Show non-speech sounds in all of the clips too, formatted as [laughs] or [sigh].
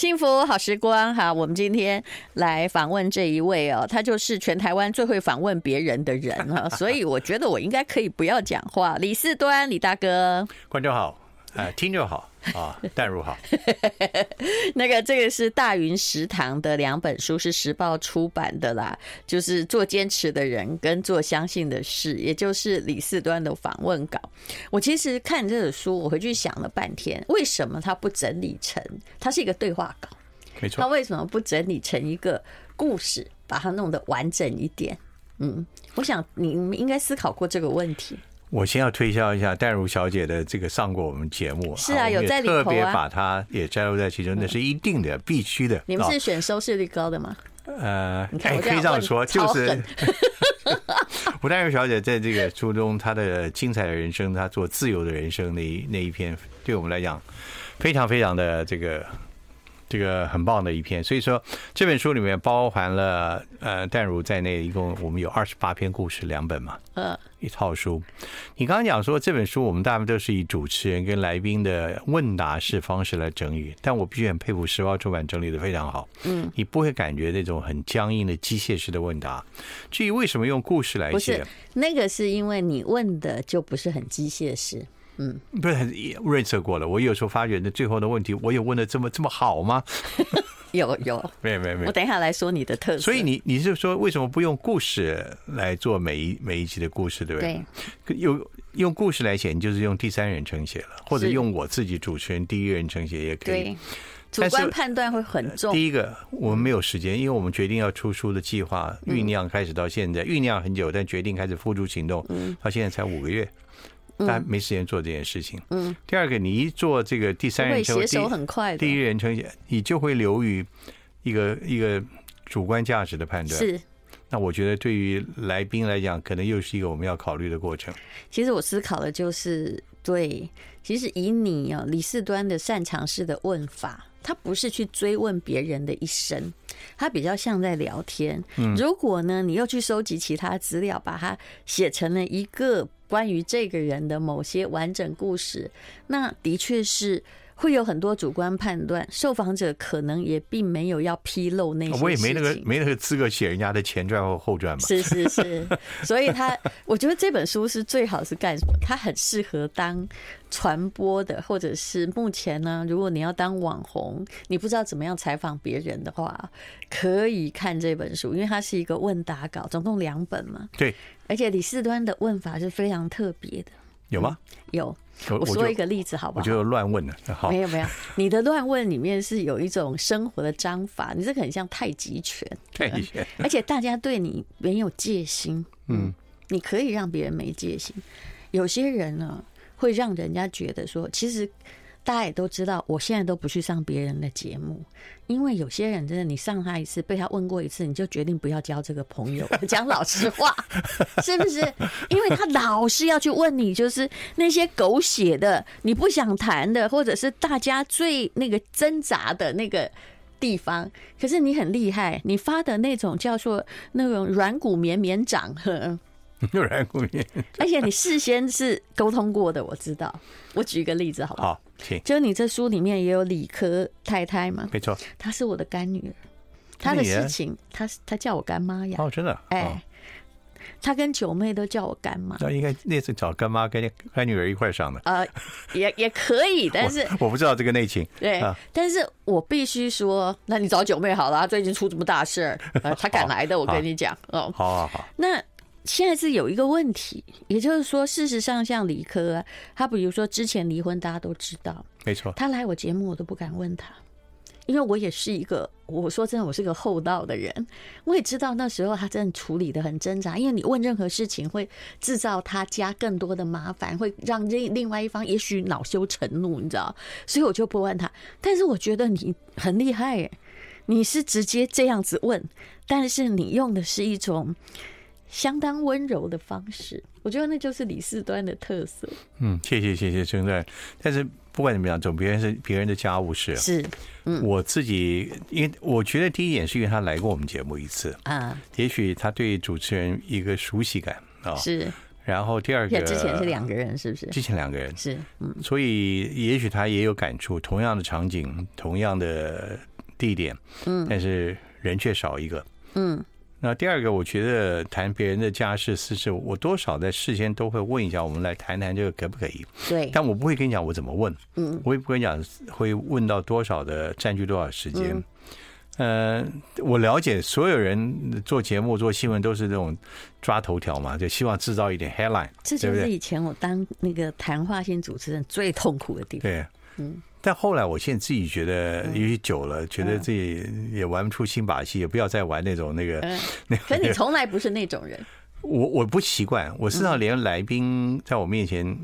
幸福好时光，哈，我们今天来访问这一位哦，他就是全台湾最会访问别人的人哈，所以我觉得我应该可以不要讲话。李四端，李大哥，观众好，哎，听就好。啊，淡如好。[laughs] 那个，这个是大云食堂的两本书，是时报出版的啦。就是做坚持的人跟做相信的事，也就是李四端的访问稿。我其实看这本书，我回去想了半天，为什么他不整理成？它是一个对话稿，没错。他为什么不整理成一个故事，把它弄得完整一点？嗯，我想你们应该思考过这个问题。我先要推销一下淡如小姐的这个上过我们节目，是啊，有在里头啊，特别把她也摘录在其中，那是一定的、必须的。你们是选收视率高的吗？呃，哎，可以这样说，就是吴淡 [laughs] 如小姐在这个书中，她的精彩的人生，她做自由的人生那一那一篇，对我们来讲，非常非常的这个。这个很棒的一篇，所以说这本书里面包含了呃淡如在内，一共我们有二十八篇故事，两本嘛，呃，一套书。你刚刚讲说这本书我们大部分都是以主持人跟来宾的问答式方式来整理，但我必须很佩服时报出版整理的非常好，嗯，你不会感觉那种很僵硬的机械式的问答。至于为什么用故事来写，那个是因为你问的就不是很机械式。嗯，不是很润色过了。我有时候发觉，那最后的问题，我有问的这么这么好吗？[laughs] 有有，没有没有没有。我等一下来说你的特色。所以你你是说，为什么不用故事来做每一每一集的故事，对不对？对。用用故事来写，你就是用第三人称写了，或者用我自己主持人第一人称写也可以。对。主观判断会很重。第一个，我们没有时间，因为我们决定要出书的计划酝酿开始到现在，酝酿很久，但决定开始付诸行动，到现在才五个月。但没时间做这件事情。嗯。第二个，你一做这个第三人称，手很快。第一人称，你就会流于一个一个主观价值的判断。是。那我觉得对于来宾来讲，可能又是一个我们要考虑的过程。其实我思考的就是，对，其实以你啊李四端的擅长式的问法，他不是去追问别人的一生，他比较像在聊天。嗯。如果呢，你又去收集其他资料，把它写成了一个。关于这个人的某些完整故事，那的确是会有很多主观判断，受访者可能也并没有要披露那些。我也没那个没那个资格写人家的前传或后传嘛。是是是，所以他我觉得这本书是最好是干什么？它很适合当传播的，或者是目前呢，如果你要当网红，你不知道怎么样采访别人的话，可以看这本书，因为它是一个问答稿，总共两本嘛。对。而且李四端的问法是非常特别的，有吗？有，我说一个例子好不好？我就乱问了，好，没有没有，你的乱问里面是有一种生活的章法，你这个很像太极拳，太极拳，而且大家对你没有戒心，嗯，你可以让别人没戒心，有些人呢会让人家觉得说，其实。大家也都知道，我现在都不去上别人的节目，因为有些人真的，你上他一次，被他问过一次，你就决定不要交这个朋友。[laughs] 讲老实话，是不是？因为他老是要去问你，就是那些狗血的、你不想谈的，或者是大家最那个挣扎的那个地方。可是你很厉害，你发的那种叫做那种软骨绵绵掌，[laughs] 软骨绵，而且你事先是沟通过的，我知道。我举一个例子，好不好？就你这书里面也有理科太太嘛？没错，她是我的干女儿，她的事情，她她叫我干妈呀。哦，真的？哎，他跟九妹都叫我干妈。那应该那次找干妈跟干女儿一块上的。呃，也也可以，但是 [laughs] 我不知道这个内情。对，但是我必须说，那你找九妹好了，最近出这么大事儿，她 [laughs] 敢来的，我跟你讲哦。好好好，那。现在是有一个问题，也就是说，事实上，像理科啊，他比如说之前离婚，大家都知道，没错。他来我节目，我都不敢问他，因为我也是一个，我说真的，我是个厚道的人，我也知道那时候他真的处理的很挣扎，因为你问任何事情会制造他家更多的麻烦，会让另另外一方也许恼羞成怒，你知道，所以我就不问他。但是我觉得你很厉害耶，你是直接这样子问，但是你用的是一种。相当温柔的方式，我觉得那就是李四端的特色。嗯，谢谢谢谢称赞。但是不管怎么样，总别人是别人的家务事。是，嗯，我自己，因为我觉得第一点是因为他来过我们节目一次啊，也许他对主持人一个熟悉感啊。是。然后第二个，之前是两个人，是不是？之前两个人是，嗯，所以也许他也有感触，同样的场景，同样的地点，嗯，但是人却少一个，嗯。那第二个，我觉得谈别人的家事私事，我多少在事先都会问一下，我们来谈谈这个可不可以？对。但我不会跟你讲我怎么问，嗯，我也不会讲会问到多少的占据多少时间。嗯、呃，我了解所有人做节目做新闻都是这种抓头条嘛，就希望制造一点 headline。这就是以前我当那个谈话性主持人最痛苦的地方。对，嗯。但后来，我现在自己觉得，因为久了，觉得自己也玩不出新把戏，也不要再玩那种那个。[laughs] 那可你从来不是那种人。我我不习惯，我事实上连来宾在我面前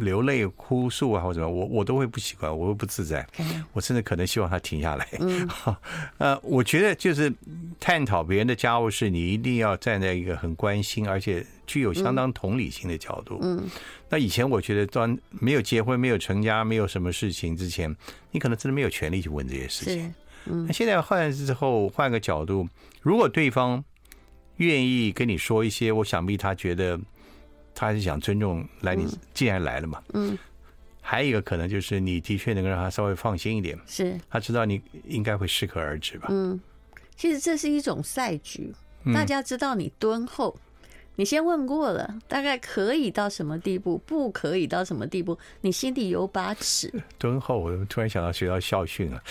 流泪哭诉啊，或者什么，我我都会不习惯，我会不自在。我甚至可能希望他停下来。嗯。[laughs] 呃，我觉得就是探讨别人的家务事，你一定要站在一个很关心，而且具有相当同理心的角度。嗯。那以前我觉得，当没有结婚、没有成家、没有什么事情之前，你可能真的没有权利去问这些事情。嗯，那现在换之后，换个角度，如果对方愿意跟你说一些，我想必他觉得他还是想尊重来，你既然来了嘛。嗯。还有一个可能就是，你的确能够让他稍微放心一点。是。他知道你应该会适可而止吧。嗯。其实这是一种赛局，大家知道你敦厚。你先问过了，大概可以到什么地步，不可以到什么地步，你心里有把尺。[laughs] 敦厚，我突然想到学校校训了。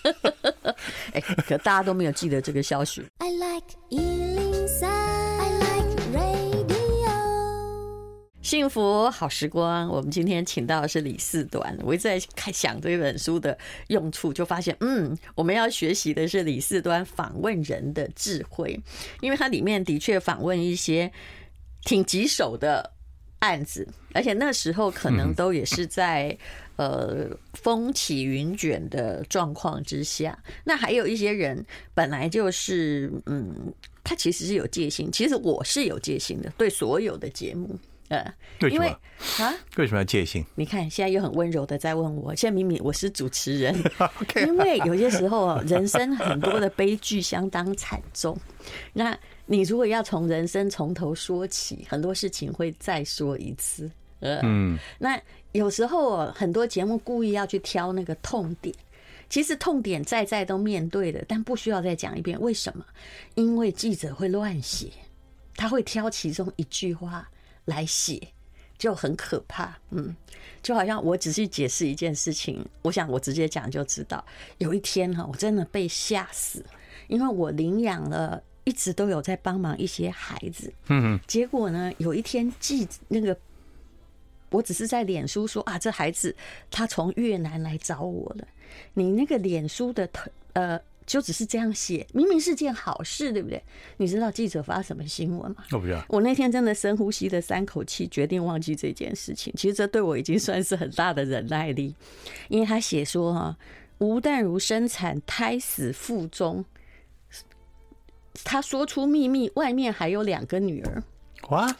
[laughs] 哎，可大家都没有记得这个校训。I like 幸福好时光，我们今天请到的是李四端。我一直在看想这本书的用处，就发现，嗯，我们要学习的是李四端访问人的智慧，因为它里面的确访问一些挺棘手的案子，而且那时候可能都也是在呃风起云卷的状况之下。那还有一些人本来就是，嗯，他其实是有戒心，其实我是有戒心的，对所有的节目。呃，因为啊，为什么要戒心？你看，现在又很温柔的在问我。现在明明我是主持人，[laughs] 因为有些时候人生很多的悲剧相当惨重。那你如果要从人生从头说起，很多事情会再说一次。呃，嗯，那有时候很多节目故意要去挑那个痛点，其实痛点在在都面对的，但不需要再讲一遍。为什么？因为记者会乱写，他会挑其中一句话。来写就很可怕，嗯，就好像我只是解释一件事情，我想我直接讲就知道。有一天哈，我真的被吓死，因为我领养了，一直都有在帮忙一些孩子，嗯，结果呢，有一天记那个，我只是在脸书说啊，这孩子他从越南来找我了，你那个脸书的头呃。就只是这样写，明明是件好事，对不对？你知道记者发什么新闻吗？我不知道。我那天真的深呼吸了三口气，决定忘记这件事情。其实这对我已经算是很大的忍耐力，因为他写说哈，吴淡如生产胎死腹中，他说出秘密，外面还有两个女儿。哇！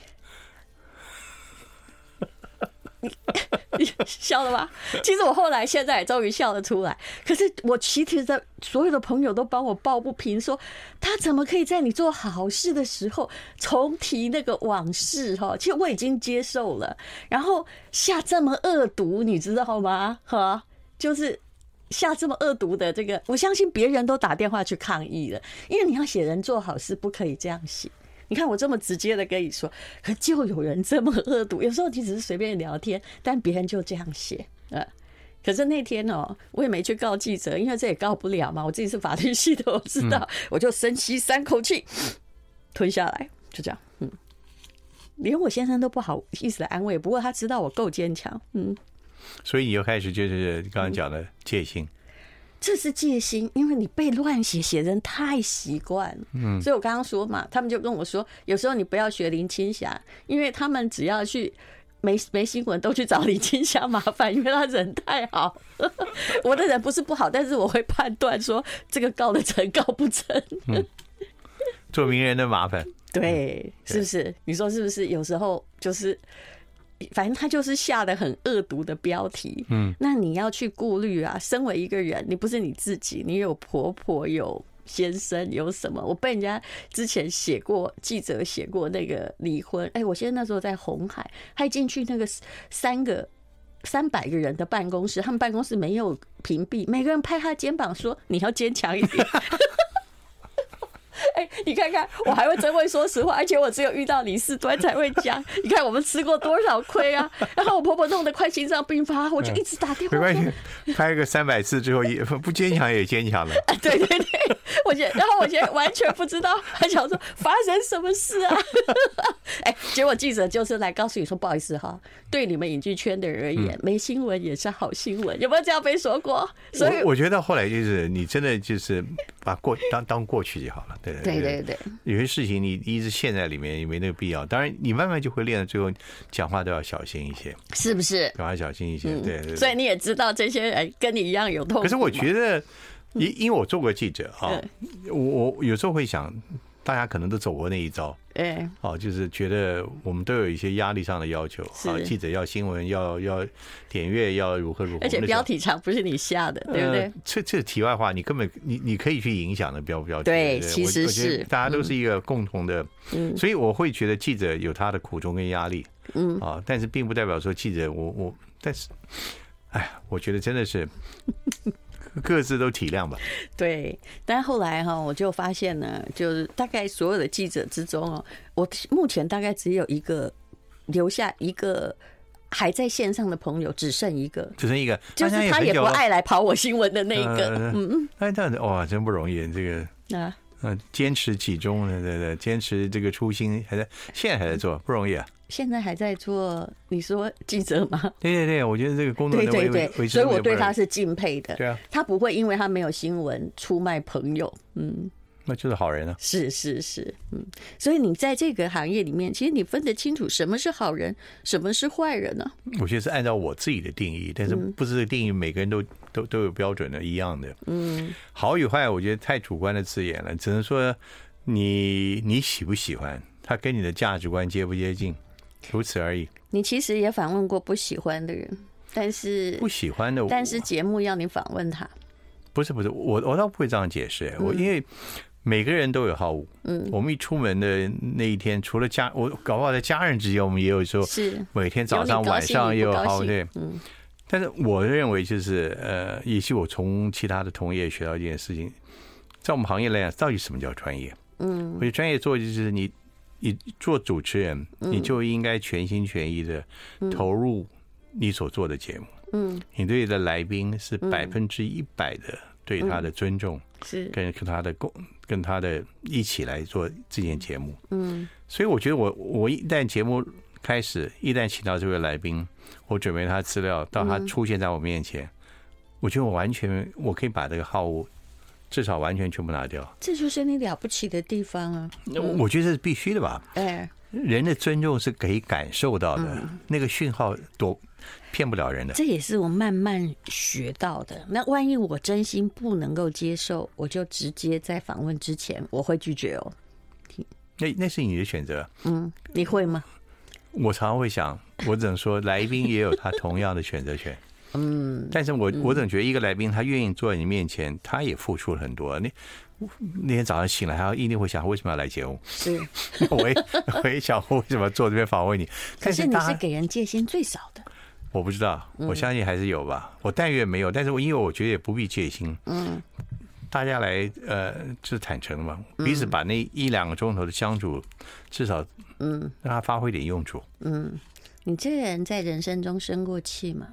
[laughs] 你笑了吧？其实我后来现在也终于笑了出来。可是我其实的所有的朋友都帮我抱不平，说他怎么可以在你做好事的时候重提那个往事？哈，其实我已经接受了，然后下这么恶毒，你知道吗？哈，就是下这么恶毒的这个，我相信别人都打电话去抗议了，因为你要写人做好事，不可以这样写。你看我这么直接的跟你说，可就有人这么恶毒。有时候你只是随便聊天，但别人就这样写。呃，可是那天哦，我也没去告记者，因为这也告不了嘛。我自己是法律系的，我知道，我就深吸三口气，吞下来，就这样。嗯，连我先生都不好意思的安慰，不过他知道我够坚强。嗯，所以你又开始就是刚刚讲的戒心。这是戒心，因为你被乱写写人太习惯了。嗯，所以我刚刚说嘛，他们就跟我说，有时候你不要学林青霞，因为他们只要去没没新闻都去找林青霞麻烦，因为他人太好。[laughs] 我的人不是不好，但是我会判断说这个告得成告不成。嗯，做名人的麻烦，对，是不是？你说是不是？有时候就是。反正他就是下的很恶毒的标题，嗯，那你要去顾虑啊。身为一个人，你不是你自己，你有婆婆，有先生，有什么？我被人家之前写过记者写过那个离婚。哎，我现在那时候在红海，还进去那个三个三百个人的办公室，他们办公室没有屏蔽，每个人拍他肩膀说：“你要坚强一点。[laughs] ” [laughs] 哎，你看看，我还会真会说实话，而且我只有遇到李四端才会讲。你看我们吃过多少亏啊！然后我婆婆弄得快心脏病发，我就一直打电话。没关系，拍个三百次之后也不坚强也坚强了。对对对，我觉得，然后我现在完全不知道还想说发生什么事啊！[laughs] 哎，结果记者就是来告诉你说，不好意思哈，对你们影剧圈的人而言，没新闻也是好新闻，有没有这样被说过？所以我，我觉得后来就是你真的就是把过当当过去就好了。对对对对，有些事情你一直陷在里面也没那个必要。当然，你慢慢就会练，到最后讲话都要小心一些，是不是？讲话小心一些，对对。所以你也知道这些人跟你一样有痛苦。可是我觉得，因因为我做过记者啊，我我有时候会想。大家可能都走过那一招，哎，哦，就是觉得我们都有一些压力上的要求。啊，记者要新闻，要要点阅，要如何如何，而且标题长不是你下的，对不对？这这题外话，你根本你你可以去影响的标不标题？对，其实是。大家都是一个共同的，嗯，所以我会觉得记者有他的苦衷跟压力，嗯。啊，但是并不代表说记者我我，但是，哎呀，我觉得真的是。各自都体谅吧。[laughs] 对，但后来哈，我就发现呢，就是大概所有的记者之中哦，我目前大概只有一个留下一个还在线上的朋友，只剩一个，只剩一个，就是他也不爱来跑我新闻的那个。嗯嗯，哎，这样子哇，真不容易，这个啊，嗯，坚持其中，对对对，坚持这个初心，还在现在还在做，不容易啊。现在还在做，你说记者吗？对对对，我觉得这个工作对对对，所以我对他是敬佩的。对啊，他不会因为他没有新闻出卖朋友，嗯，那就是好人啊。是是是，嗯，所以你在这个行业里面，其实你分得清楚什么是好人，什么是坏人呢？我觉得是按照我自己的定义，但是不是定义每个人都都都有标准的一样的。嗯，好与坏，我觉得太主观的字眼了，只能说你你喜不喜欢，他跟你的价值观接不接近。如此而已。你其实也访问过不喜欢的人，但是不喜欢的，但是节目要你访问他。不是不是，我我倒不会这样解释。我因为每个人都有好恶。嗯，我们一出门的那一天，除了家，我搞不好在家人之间，我们也有时候是每天早上晚上也有好对。嗯，但是我认为就是呃，也许我从其他的同业学到一件事情，在我们行业来讲，到底什么叫专业？嗯，我觉得专业做就是你。你做主持人，你就应该全心全意的投入你所做的节目。嗯，你对你的来宾是百分之一百的对他的尊重，是。跟跟他的共跟他的一起来做这件节目。嗯，所以我觉得我我一旦节目开始，一旦请到这位来宾，我准备他资料，到他出现在我面前，我觉得我完全我可以把这个好恶。至少完全全部拿掉，这就是你了不起的地方啊！我觉得这是必须的吧？哎，人的尊重是可以感受到的，那个讯号多骗不了人的。这也是我慢慢学到的。那万一我真心不能够接受，我就直接在访问之前我会拒绝哦。那那是你的选择。嗯，你会吗？我常常会想，我只能说，来宾也有他同样的选择权。嗯，但是我我总觉得一个来宾，他愿意坐在你面前，他也付出了很多。那那天早上醒来，他一定会想，为什么要来节目？是，[laughs] 我也 [laughs] 我也想，我为什么坐这边访问你？[laughs] 可是你是给人戒心最少的。我不知道，我相信还是有吧。我但愿没有，但是我因为我觉得也不必戒心。嗯，大家来呃，就是坦诚嘛，彼此把那一两个钟头的相处，至少嗯，让他发挥点用处。嗯，你这个人在人生中生过气吗？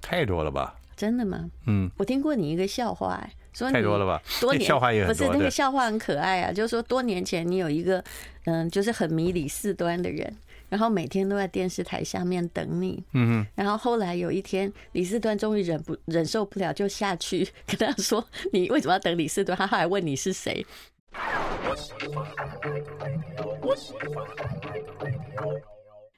太多了吧？真的吗？嗯，我听过你一个笑话，哎，说太多了吧？多年 [laughs] 笑话也很多，不是那个笑话很可爱啊，就是说多年前你有一个嗯，就是很迷李四端的人，然后每天都在电视台下面等你，嗯哼，然后后来有一天李四端终于忍不忍受不了，就下去 [laughs] 跟他说：“你为什么要等李四端？”他还问你是谁。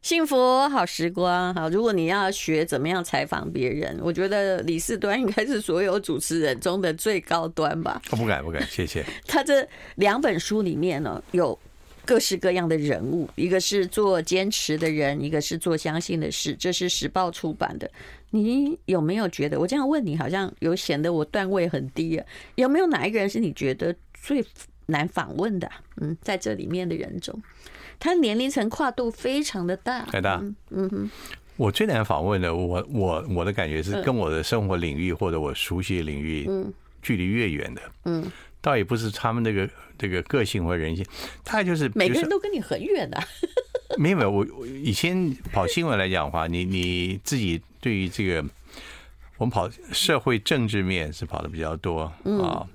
幸福好时光，好。如果你要学怎么样采访别人，我觉得李四端应该是所有主持人中的最高端吧。我 [laughs] 不敢，不敢，谢谢。他这两本书里面呢，有各式各样的人物，一个是做坚持的人，一个是做相信的事。这是时报出版的。你有没有觉得我这样问你，好像有显得我段位很低啊？有没有哪一个人是你觉得最难访问的？嗯，在这里面的人中，他年龄层跨度非常的大，太大。嗯哼，我最难访问的，我我我的感觉是跟我的生活领域或者我熟悉的领域，嗯，距离越远的，嗯，倒也不是他们那个这个个性或人性，他就是每个人都跟你很远的。[laughs] 没有没有，我我以前跑新闻来讲的话，你你自己对于这个，我们跑社会政治面是跑的比较多啊，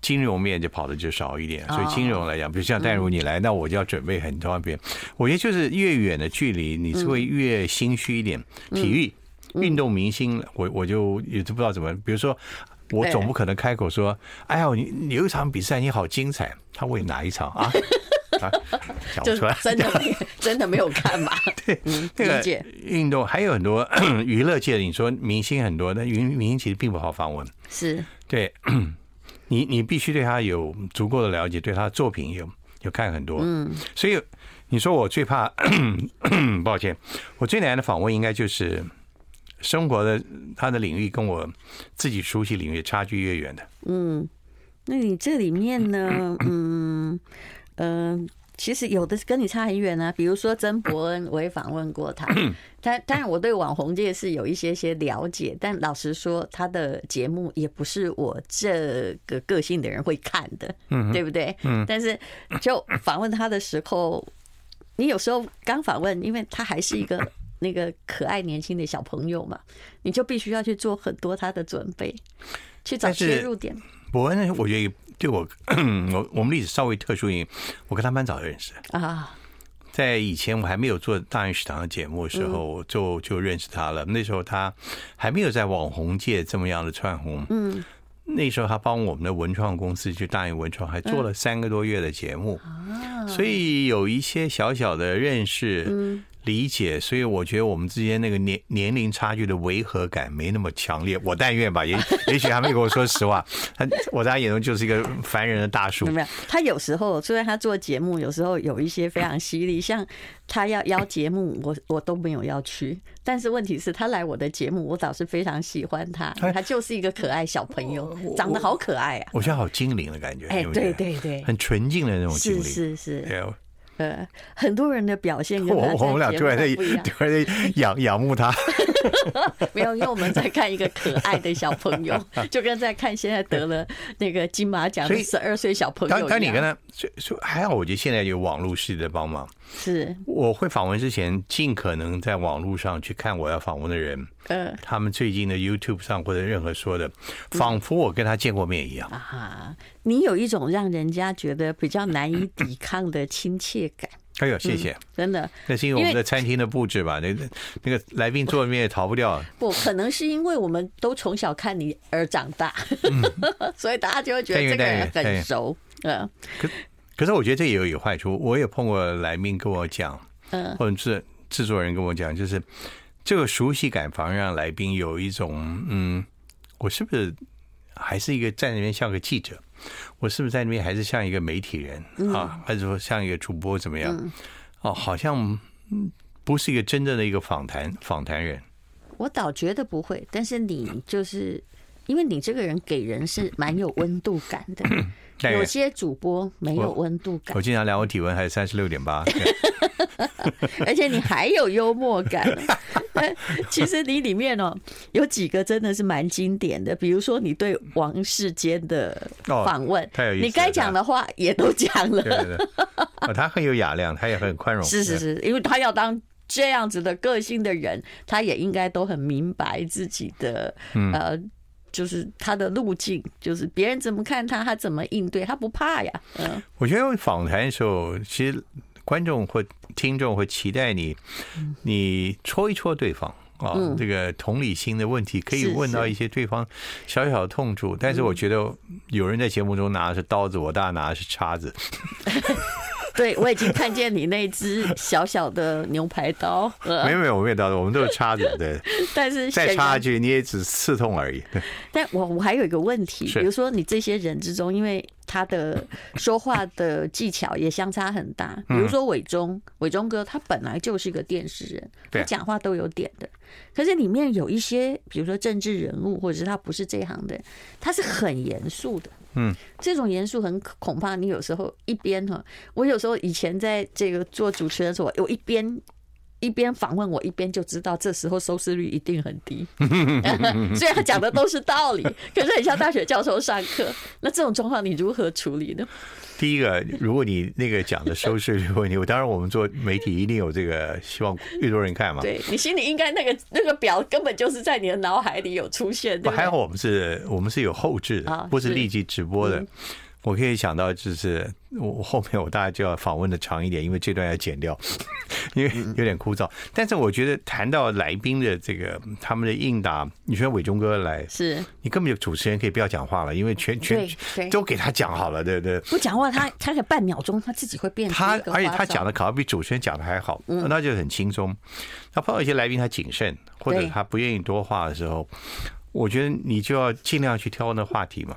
金融面就跑的就少一点。所以金融来讲，比如像戴如你来，那我就要准备很多遍。我觉得就是越远的距离，你是会越心虚一点。体育运动明星，我我就也都不知道怎么，比如说我总不可能开口说，哎呀，你你有一场比赛你好精彩，他问哪一场 [laughs] 啊？讲不出来，真的真的没有看嘛？[laughs] 对，那个运动还有很多 [coughs] 娱乐界的，你说明星很多，但明明星其实并不好访问。是，对，你你必须对他有足够的了解，对他的作品有有看很多。嗯，所以你说我最怕，[coughs] 抱歉，我最难的访问应该就是生活的他的领域跟我自己熟悉领域差距越远的。嗯，那你这里面呢？嗯。嗯，其实有的跟你差很远啊，比如说曾伯恩，我也访问过他。他当然我对网红界是有一些些了解，但老实说，他的节目也不是我这个个性的人会看的，嗯，对不对？嗯。但是就访问他的时候，你有时候刚访问，因为他还是一个 [clears throat] 那个可爱年轻的小朋友嘛，你就必须要去做很多他的准备，去找切入点。伯恩，我觉得。对我，[clears throat] 我我们历史稍微特殊一点，我跟他蛮早就认识啊。在以前我还没有做大人食堂的节目的时候，就就认识他了。那时候他还没有在网红界这么样的窜红。嗯，那时候他帮我们的文创公司，去大人文创，还做了三个多月的节目，所以有一些小小的认识。理解，所以我觉得我们之间那个年年龄差距的违和感没那么强烈。我但愿吧，也 [laughs] 也许他没跟我说实话。他我在他眼中就是一个烦人的大叔。没有，他有时候虽然他做节目，有时候有一些非常犀利，像他要邀节目，我我都没有要去。但是问题是，他来我的节目，我倒是非常喜欢他。[laughs] 他就是一个可爱小朋友，长得好可爱啊！我觉得好精灵的感觉。哎，对对对，很纯净的那种精灵。是是是。呃，很多人的表现跟 [laughs] 我我们俩突然在突然在仰 [laughs] 仰慕他，[laughs] 没有，因为我们在看一个可爱的小朋友，就跟在看现在得了那个金马奖的十二岁小朋友。当当你跟他说说还好，我觉得现在有网络式的帮忙。是，我会访问之前，尽可能在网络上去看我要访问的人，嗯，他们最近的 YouTube 上或者任何说的，仿佛我跟他见过面一样啊。你有一种让人家觉得比较难以抵抗的亲切感。哎呦，谢谢，真的，那是因为我们的餐厅的布置吧？那个那个来宾坐里面也逃不掉。[laughs] 不可能是因为我们都从小看你而长大，[laughs] 所以大家就会觉得这个人很熟。嗯。可是我觉得这也有有坏处，我也碰过来宾跟我讲，嗯，或者是制作人跟我讲，就是这个熟悉感反而让来宾有一种，嗯，我是不是还是一个在那边像个记者？我是不是在那边还是像一个媒体人啊？还是说像一个主播怎么样？哦，好像不是一个真正的一个访谈访谈人。我倒觉得不会，但是你就是因为你这个人给人是蛮有温度感的。[clears throat] 有些主播没有温度感。我经常量我体温还是三十六点八，[laughs] [laughs] 而且你还有幽默感。[laughs] 其实你里面哦有几个真的是蛮经典的，比如说你对王世坚的访问，你该讲的话也都讲了。对对，他很有雅量，他也很宽容。是是是，因为他要当这样子的个性的人，他也应该都很明白自己的呃。就是他的路径，就是别人怎么看他，他怎么应对，他不怕呀。嗯，我觉得访谈的时候，其实观众或听众会期待你，你戳一戳对方啊，这个同理心的问题可以问到一些对方小小的痛处。但是我觉得有人在节目中拿的是刀子，我当然拿的是叉子。[laughs] 对，我已经看见你那只小小的牛排刀。没有没有，我没有刀子，我们都是叉子。对，[laughs] 但是再插下去你也只刺痛而已。[laughs] 但我我还有一个问题，比如说你这些人之中，因为他的说话的技巧也相差很大。比如说伟忠，伟忠哥他本来就是一个电视人，他讲话都有点的。可是里面有一些，比如说政治人物，或者是他不是这行的，他是很严肃的。嗯，这种严肃很恐怕你有时候一边哈，我有时候以前在这个做主持人的时候，我一边。一边访问我，一边就知道这时候收视率一定很低。[laughs] 虽然他讲的都是道理，[laughs] 可是很像大学教授上课。那这种状况你如何处理呢？第一个，如果你那个讲的收视率问题，我当然我们做媒体一定有这个希望越多人看嘛。对，你心里应该那个那个表根本就是在你的脑海里有出现。对，还好我们是我们是有后置的，不是立即直播的。我可以想到，就是我后面我大概就要访问的长一点，因为这段要剪掉，[laughs] 因为有点枯燥。但是我觉得谈到来宾的这个他们的应答，你说伟忠哥来，是你根本就主持人可以不要讲话了，因为全全都给他讲好了，对不对？不讲话，他他可以半秒钟他自己会变。他而且他讲的可能比主持人讲的还好，那就很轻松。他碰到一些来宾他谨慎，或者他不愿意多话的时候。我觉得你就要尽量去挑那话题嘛。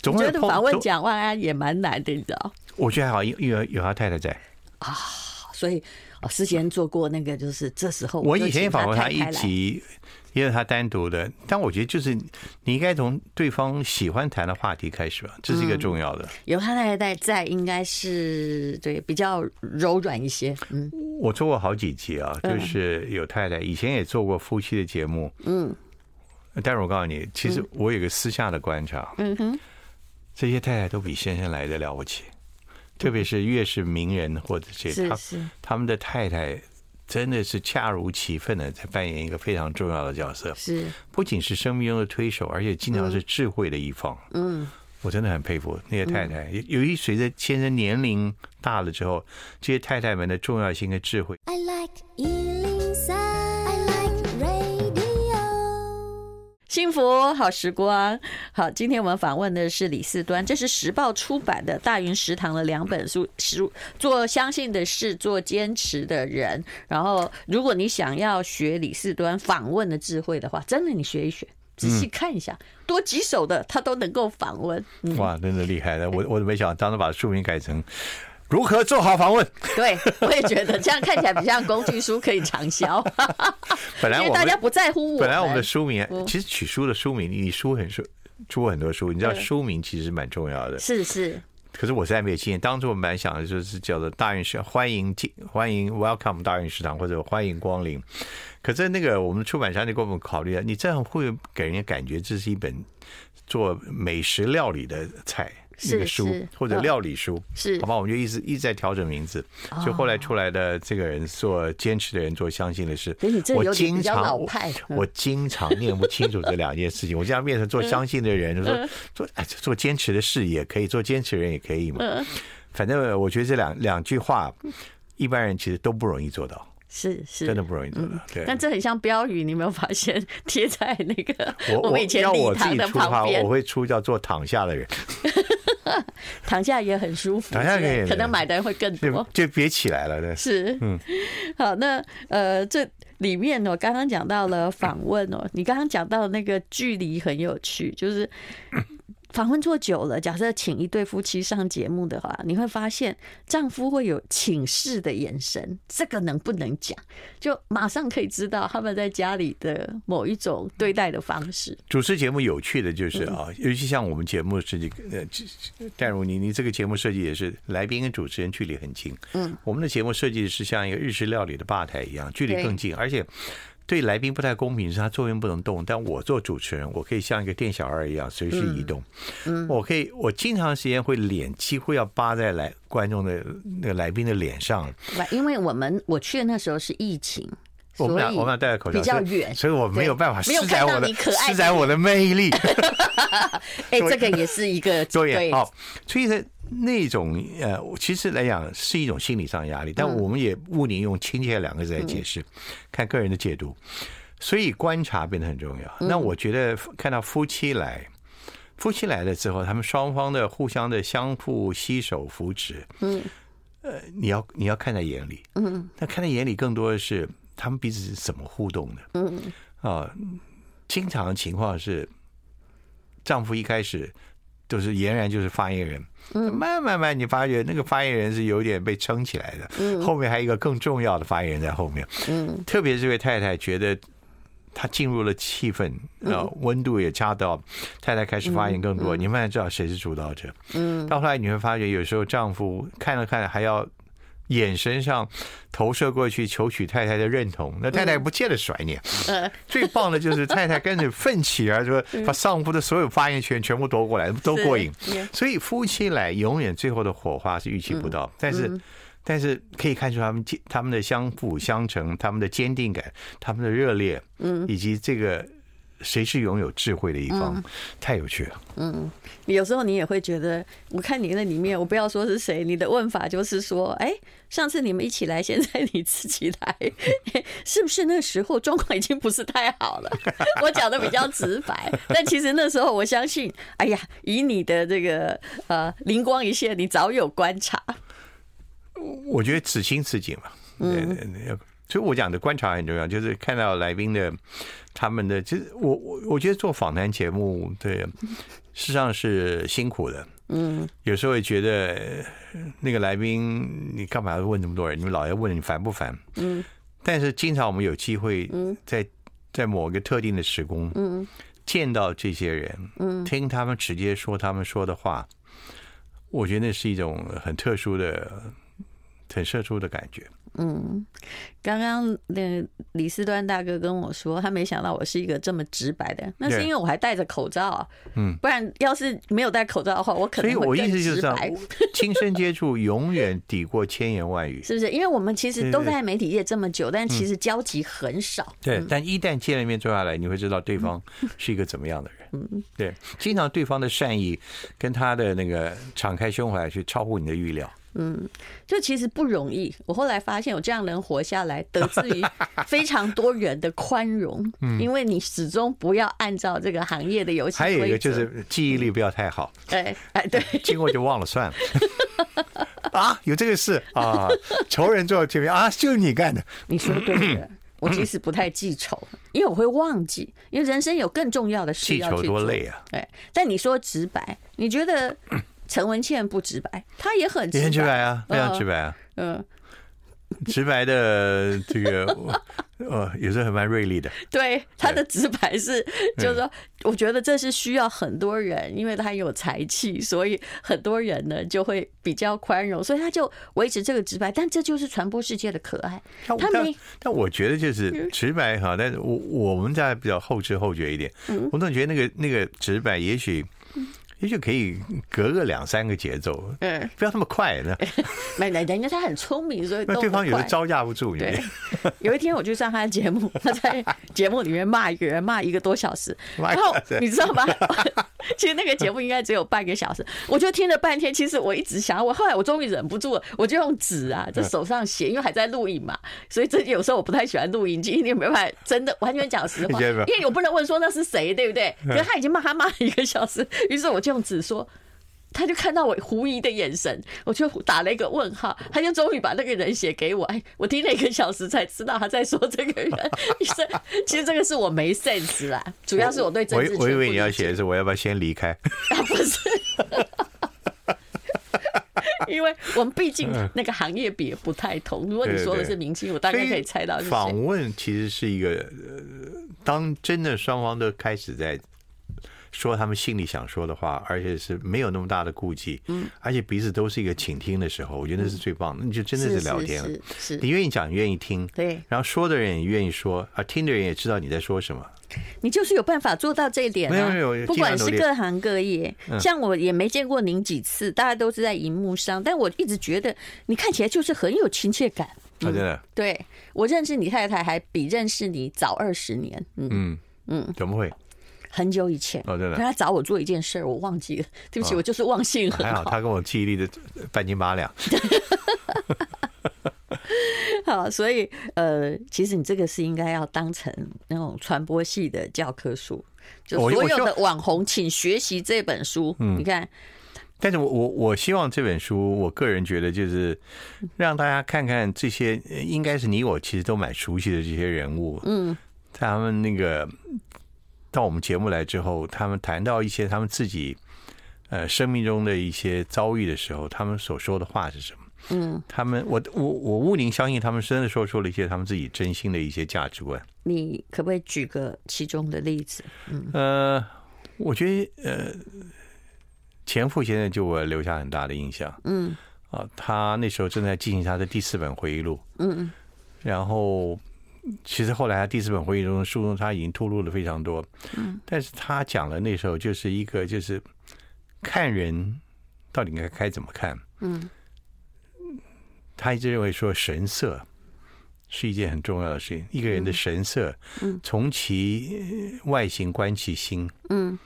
总觉得访问蒋万安也蛮难的，你知道？我觉得还好，因为有他太太在啊，所以哦，之前做过那个，就是这时候我以前也访问他一集，也有他单独的。但我觉得就是你应该从对方喜欢谈的话题开始吧，这是一个重要的。有他太太在，应该是对比较柔软一些。嗯，我做过好几集啊，就是有太太，以前也做过夫妻的节目。嗯。但是我告诉你，其实我有个私下的观察，嗯哼，这些太太都比先生来的了不起，特别是越是名人或者这些，他他们的太太真的是恰如其分的在扮演一个非常重要的角色，是。不仅是生命中的推手，而且经常是智慧的一方，嗯，我真的很佩服那些太太。由于随着先生年龄大了之后，这些太太们的重要性跟智慧。I like 幸福好时光，好，今天我们访问的是李四端，这是时报出版的大云食堂的两本书，书做相信的事，做坚持的人。然后，如果你想要学李四端访问的智慧的话，真的你学一学，仔细看一下，多棘手的他都能够访问。哇，真的厉害的，我我都没想，当时把书名改成。如何做好访问？[laughs] 对，我也觉得这样看起来比较工具书可以畅销。[laughs] 本来我们大家不在乎我。本来我们的书名，其实取书的书名，你书很书出过很多书，你知道书名其实蛮重要的。是是。可是我实在没有经验。当初我们蛮想的就是叫做大运食，欢迎进，欢迎 Welcome 大运食堂，或者欢迎光临。可是那个我们的出版商就给我们考虑了，你这样会给人家感觉这是一本做美食料理的菜。那个书或者料理书是好吧，我们就一直一直在调整名字，就后来出来的这个人做坚持的人做相信的事。我经常我经常念不清楚这两件事情，[laughs] 我这样变成做相信的人，就说做哎做坚持的事也可以，做坚持的人也可以嘛。反正我觉得这两两句话，一般人其实都不容易做到。是是，真的不容易做到。对，但这很像标语，你有没有发现 [laughs] 贴在那个我我以前礼堂的旁边？我会出叫做躺下的人。[laughs] [laughs] 躺下也很舒服，躺下可以，可能买的人会更多，就别起来了。对，是，嗯，好，那呃，这里面我刚刚讲到了访问哦，你刚刚讲到那个距离很有趣，就是。访问做久了，假设请一对夫妻上节目的话，你会发现丈夫会有请示的眼神，这个能不能讲？就马上可以知道他们在家里的某一种对待的方式。主持节目有趣的就是啊，尤其像我们节目设计，呃，淡如你，你这个节目设计也是来宾跟主持人距离很近。嗯，我们的节目设计是像一个日式料理的吧台一样，距离更近，而且。对来宾不太公平，是他座位不能动，但我做主持人，我可以像一个店小二一样随时移动。嗯，我可以，我经常时间会脸几乎要扒在来观众的那个来宾的脸上。因为我们我去的那时候是疫情，我们俩我们俩戴着口罩，比较远，所以我没有办法施展我的施展我的魅力。[laughs] [laughs] 哎，这个也是一个对，好，所以说。那种呃，其实来讲是一种心理上的压力，但我们也勿宁用亲切两个字来解释，看个人的解读。所以观察变得很重要。那我觉得看到夫妻来，夫妻来了之后，他们双方的互相的相互携手扶持，嗯，呃，你要你要看在眼里，嗯，那看在眼里更多的是他们彼此是怎么互动的，嗯。啊，经常的情况是丈夫一开始。都是俨然就是发言人。嗯，慢慢慢，你发觉那个发言人是有点被撑起来的。嗯，后面还有一个更重要的发言人在后面。嗯，特别这位太太觉得她进入了气氛，呃，温度也加到，太太开始发言更多。你慢慢知道谁是主导者。嗯，到后来你会发觉，有时候丈夫看了看还要。眼神上投射过去，求取太太的认同，那太太不见得甩你。嗯，[laughs] 最棒的就是太太跟着奋起而说，[laughs] 把丈夫的所有发言权全部夺过来，都过瘾。所以夫妻来永远最后的火花是预期不到，但是但是可以看出他们他们的相辅相成，他们的坚定感，他们的热烈，嗯，以及这个。谁是拥有智慧的一方？嗯、太有趣了。嗯，有时候你也会觉得，我看你那里面，我不要说是谁，你的问法就是说，哎，上次你们一起来，现在你自己来，[laughs] 是不是那时候状况已经不是太好了？[laughs] 我讲的比较直白，但其实那时候我相信，哎呀，以你的这个呃灵光一现，你早有观察。我觉得此情此景嘛，嗯，所以我讲的观察很重要，就是看到来宾的。他们的其实我我我觉得做访谈节目，对，事实上是辛苦的。嗯，有时候会觉得那个来宾，你干嘛要问那么多人？你们老要问，你烦不烦？嗯。但是经常我们有机会在在某个特定的时空，嗯，见到这些人，嗯，听他们直接说他们说的话，我觉得那是一种很特殊的、很特殊的感觉。嗯，刚刚那李斯端大哥跟我说，他没想到我是一个这么直白的，那是因为我还戴着口罩。嗯，不然要是没有戴口罩的话，我可能会更直白。[laughs] 亲身接触永远抵过千言万语，是不是？因为我们其实都在媒体业这么久，但其实交集很少。对，但一旦见了面坐下来，你会知道对方是一个怎么样的人。嗯，对，经常对方的善意跟他的那个敞开胸怀，去超乎你的预料。嗯，就其实不容易。我后来发现，我这样能活下来，得自于非常多人的宽容。[laughs] 嗯，因为你始终不要按照这个行业的游戏。还有一个就是记忆力不要太好。哎哎，对，[laughs] [laughs] 经过就忘了算了。啊，有这个事啊，仇人坐这边啊，就是你干的。你说对的，我其实不太记仇，因为我会忘记，因为人生有更重要的事要去做。记仇多累啊！对，但你说直白，你觉得？陈文茜不直白，她也很直白，很直白啊，非常直白啊。嗯，[laughs] 直白的这个，呃，也是很蛮锐利的。对，他的直白是，就是说，我觉得这是需要很多人，因为他有才气，所以很多人呢就会比较宽容，所以他就维持这个直白。但这就是传播世界的可爱。他没，但我觉得就是直白哈，但是我我们家比较后知后觉一点，我总觉得那个那个直白，也许。也许可以隔个两三个节奏，嗯，不要那么快呢。[laughs] 没，人家他很聪明，所以那对方有时招架不住。对，有一天我去上他的节目，他在节目里面骂一个人，骂一个多小时，然后你知道吗？[laughs] 其实那个节目应该只有半个小时，我就听了半天。其实我一直想，我后来我终于忍不住了，我就用纸啊，在手上写，因为还在录影嘛，所以这有时候我不太喜欢录影机，你没办法真的完全讲实话，因为我不能问说那是谁，对不对？可是他已经骂他骂了一个小时，于是我就用纸说，他就看到我狐疑的眼神，我就打了一个问号，他就终于把那个人写给我。哎，我听了一个小时才知道他在说这个人。[laughs] 其实这个是我没 sense 啦，主要是我对政治。我我以为你要写的是我要不要先离开？啊，不是，因为我们毕竟那个行业比不太同。如果你说的是明星，我大概可以猜到。访问其实是一个，当真的双方都开始在。说他们心里想说的话，而且是没有那么大的顾忌，嗯，而且彼此都是一个倾听的时候，我觉得那是最棒的，你就真的是聊天了，是，你愿意讲，愿意听，对，然后说的人也愿意说，而听的人也知道你在说什么，你就是有办法做到这一点，没有没有，不管是各行各业，像我也没见过您几次，大家都是在荧幕上，但我一直觉得你看起来就是很有亲切感，真的，对，我认识你太太还比认识你早二十年，嗯。嗯，怎么会？很久以前，哦，真的，他找我做一件事儿，我忘记了，[laughs] 对不起，我就是忘性很好。还好他跟我记忆力的半斤八两。[laughs] 好，所以呃，其实你这个是应该要当成那种传播系的教科书，就所有的网红请学习这本书。嗯，你看，但是我我我希望这本书，我个人觉得就是让大家看看这些，应该是你我其实都蛮熟悉的这些人物。嗯，他们那个。到我们节目来之后，他们谈到一些他们自己呃生命中的一些遭遇的时候，他们所说的话是什么？嗯，他们我我我毋宁相信他们真的说出了一些他们自己真心的一些价值观。你可不可以举个其中的例子？嗯，呃，我觉得呃，前夫先生就我留下很大的印象。嗯，啊，他那时候正在进行他的第四本回忆录。嗯嗯，然后其实后来他第四本回忆中书中他已经吐露了非常多。嗯，但是他讲的那时候就是一个就是看人到底应该该怎么看。嗯。他一直认为说神色是一件很重要的事情，一个人的神色，嗯，从其外形观其心，嗯，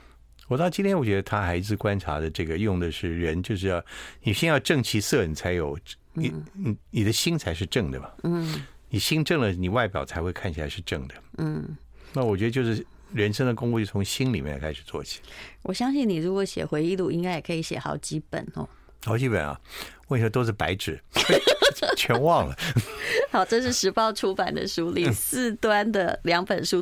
我到今天我觉得他还一直观察的这个用的是人，就是要你先要正其色，你才有你你你的心才是正的吧，嗯，你心正了，你外表才会看起来是正的，嗯，那我觉得就是人生的功夫就从心里面开始做起。我相信你如果写回忆录，应该也可以写好几本哦。好几本啊，为什么都是白纸？[laughs] 全忘了。[laughs] 好，这是时报出版的书里四端的两本书，